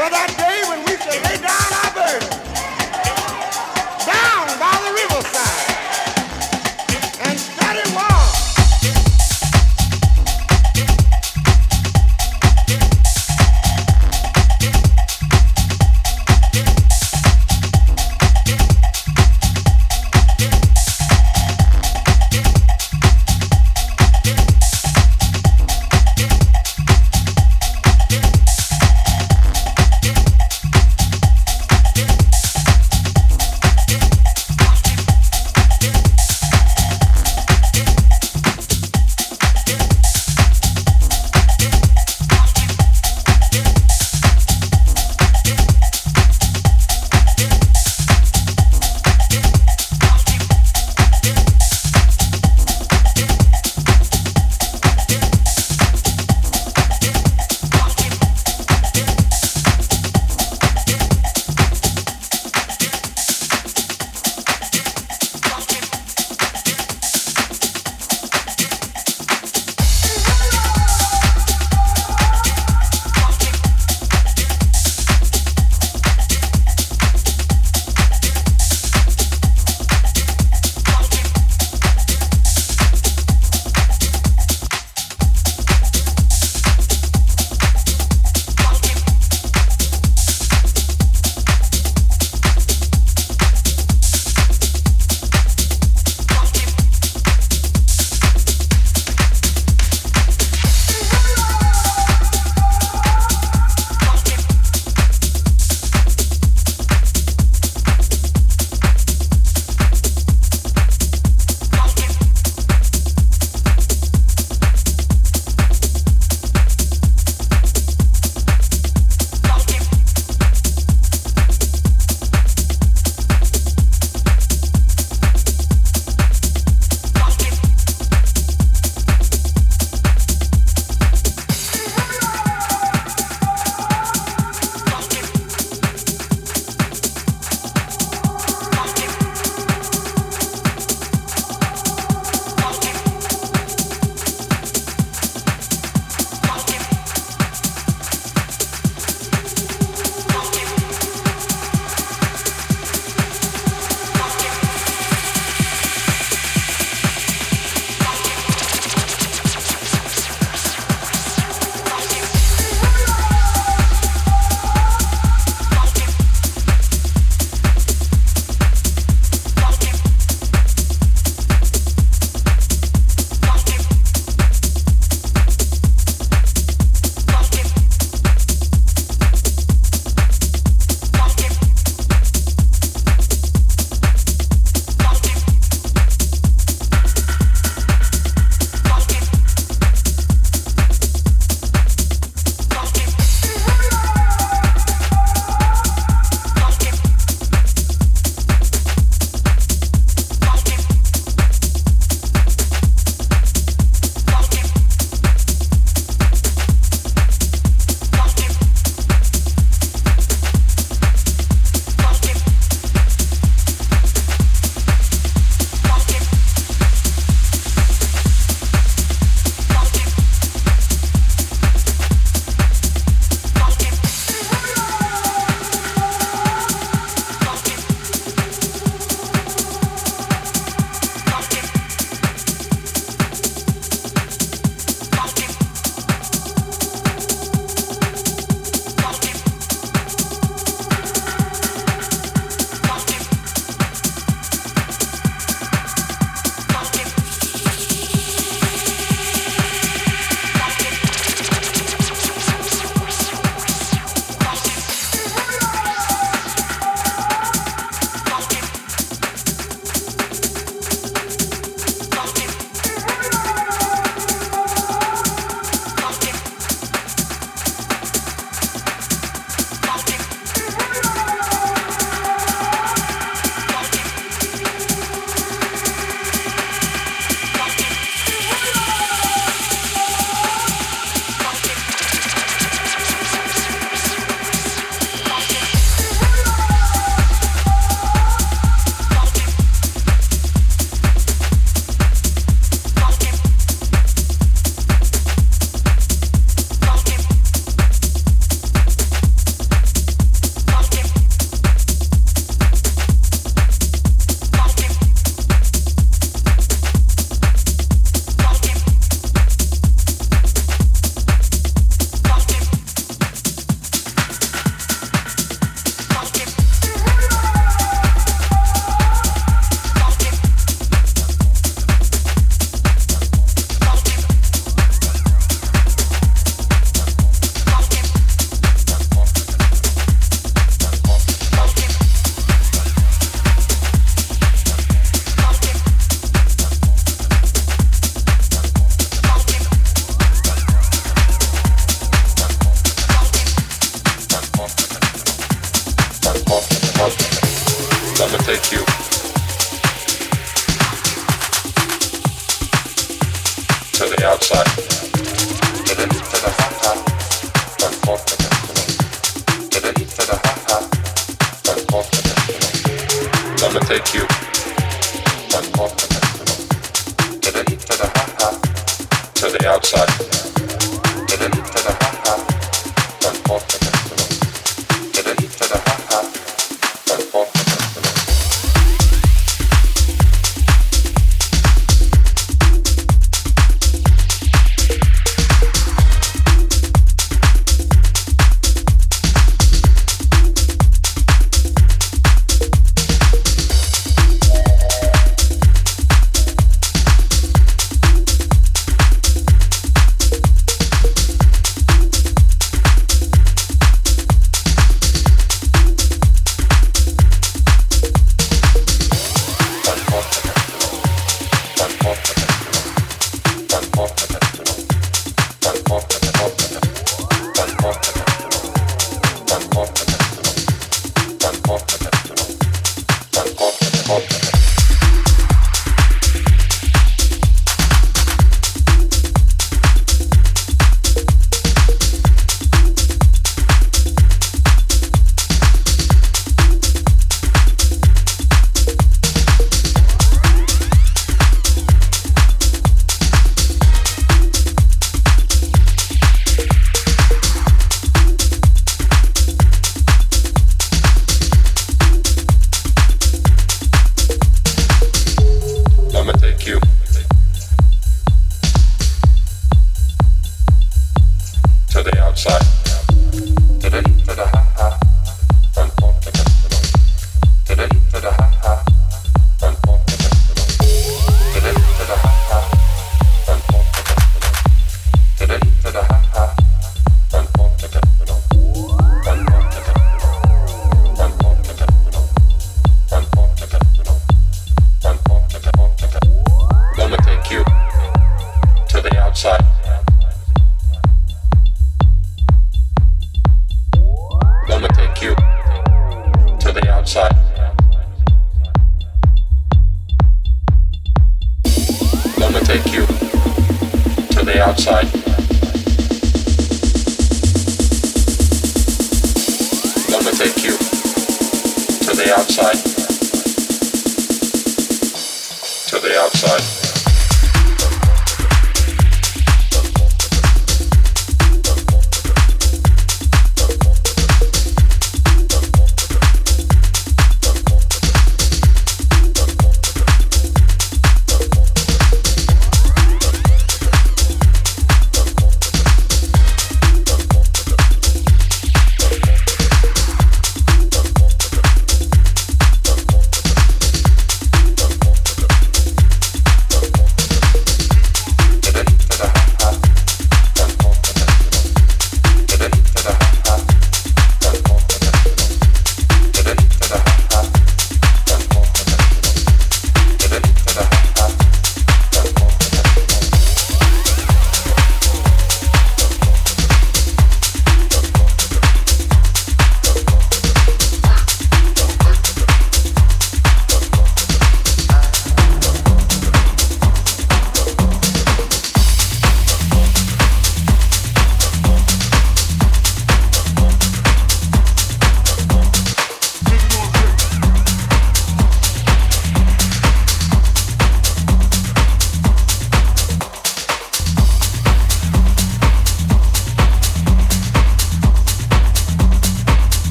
For that day when we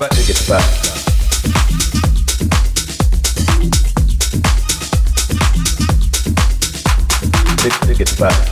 But it gets back. It, it gets back.